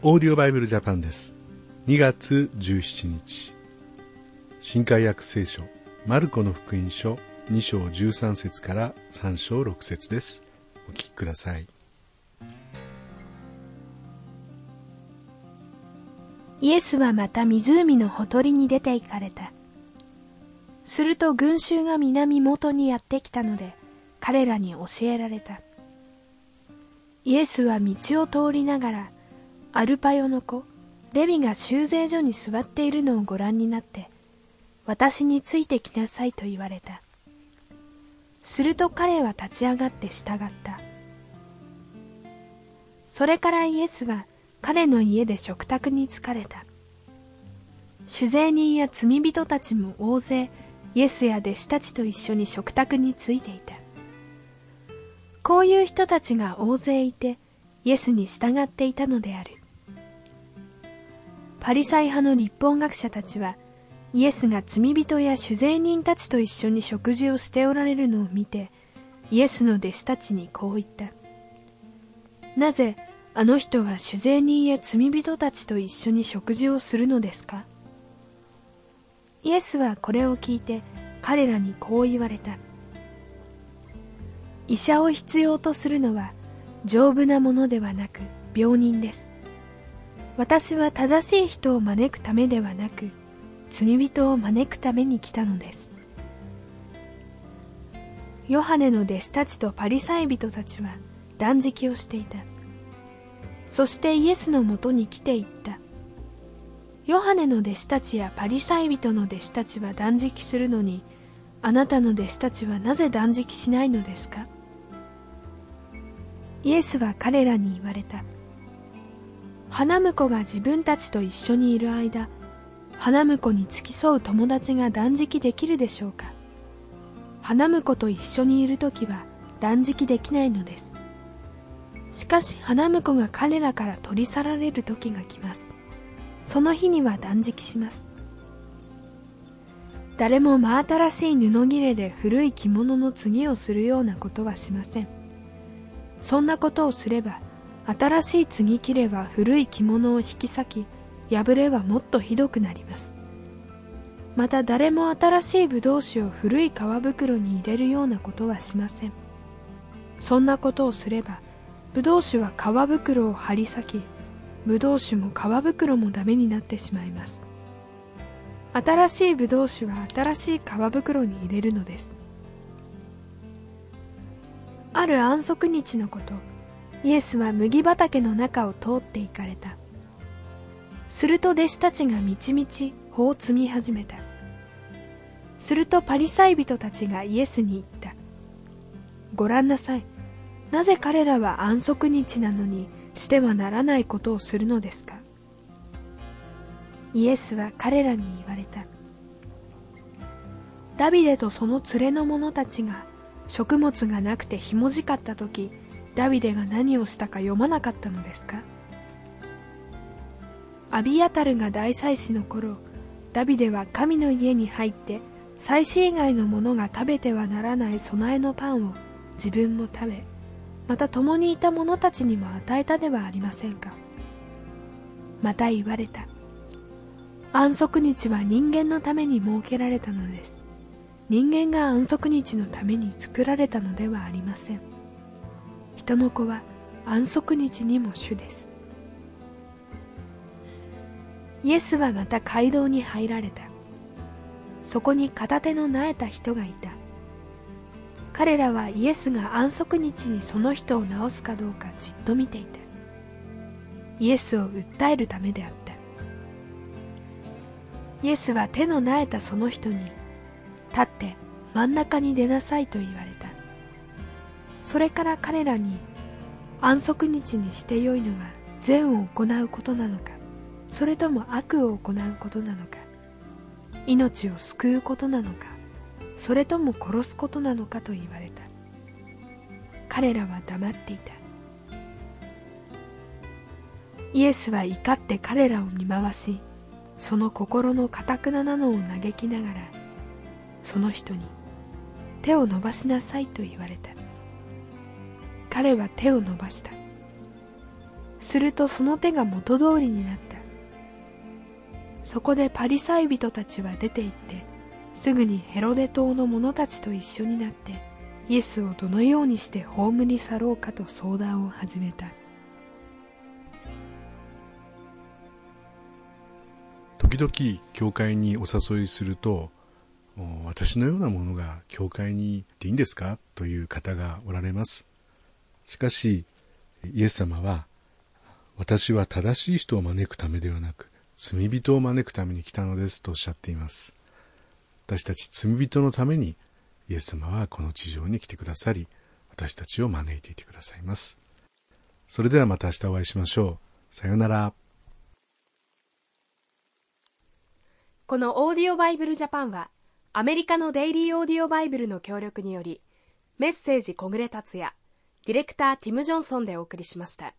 オーディオバイブルジャパンです。2月17日。新海約聖書、マルコの福音書2章13節から3章6節です。お聞きください。イエスはまた湖のほとりに出て行かれた。すると群衆が南元にやってきたので、彼らに教えられた。イエスは道を通りながら、アルパヨの子、レビが修税所に座っているのをご覧になって、私についてきなさいと言われた。すると彼は立ち上がって従った。それからイエスは彼の家で食卓に疲れた。酒税人や罪人たちも大勢イエスや弟子たちと一緒に食卓についていた。こういう人たちが大勢いてイエスに従っていたのである。パリサイ派の立法学者たちはイエスが罪人や酒税人たちと一緒に食事をしておられるのを見てイエスの弟子たちにこう言った。なぜあの人は酒税人や罪人たちと一緒に食事をするのですか？イエスはこれを聞いて彼らにこう言われた。医者を必要とするのは丈夫なものではなく病人です。私は正しい人を招くためではなく罪人を招くために来たのです。ヨハネの弟子たちとパリサイ人たちは断食をしていた。そしてイエスのもとに来ていった。ヨハネの弟子たちやパリサイ人の弟子たちは断食するのに、あなたの弟子たちはなぜ断食しないのですか？イエスは彼らに言われた。花婿が自分たちと一緒にいる間、花婿に付き添う友達が断食できるでしょうか花婿と一緒にいるときは断食できないのです。しかし花婿が彼らから取り去られる時が来ます。その日には断食します。誰も真新しい布切れで古い着物の次をするようなことはしません。そんなことをすれば、新しい継ぎ切れは古い着物を引き裂き、破れはもっとひどくなります。また誰も新しい葡萄酒を古い皮袋に入れるようなことはしません。そんなことをすれば、ブドウ酒は皮袋を張り裂きブドウ酒も皮袋もダメになってしまいます新しいブドウ酒は新しい皮袋に入れるのですある安息日のことイエスは麦畑の中を通って行かれた。すると弟子たちがみちみち穂を摘み始めた。するとパリサイ人たちがイエスに言った。ご覧なさい。なぜ彼らは安息日なのにしてはならないことをするのですか。イエスは彼らに言われた。ダビデとその連れの者たちが食物がなくてひもじかった時、ダビデが何をしたか読まなかったのですか？アビアタルが大祭司の頃、ダビデは神の家に入って祭司以外の者が食べてはならない備えのパンを自分も食べ、また共にいた者たちにも与えたではありませんか？また言われた。安息日は人間のために設けられたのです。人間が安息日のために作られたのではありません。人の子は安息日にも主です。イエスはまた街道に入られた。そこに片手の苗えた人がいた。彼らはイエスが安息日にその人を治すかどうかじっと見ていた。イエスを訴えるためであった。イエスは手の苗えたその人に立って真ん中に出なさいと言われた。それから彼らに安息日にしてよいのは善を行うことなのかそれとも悪を行うことなのか命を救うことなのかそれとも殺すことなのかと言われた。彼らは黙っていた。イエスは怒って彼らを見回しその心のかたくななのを嘆きながらその人に手を伸ばしなさいと言われた。彼は手を伸ばした。するとその手が元通りになった。そこでパリサイ人たちは出て行ってすぐにヘロデ島の者たちと一緒になってイエスをどのようにして葬り去ろうかと相談を始めた。時々教会にお誘いすると私のようなものが教会に行っていいんですか？という方がおられます。しかしイエス様は私は正しい人を招くためではなく罪人を招くために来たのですとおっしゃっています。私たち罪人のためにイエス様はこの地上に来てくださり私たちを招いていてくださいます。それではまた明日お会いしましょう。さようなら。このオーディオバイブルジャパンはアメリカのデイリーオーディオバイブルの協力によりメッセージ小暮達也ディレクターティム・ジョンソンでお送りしました。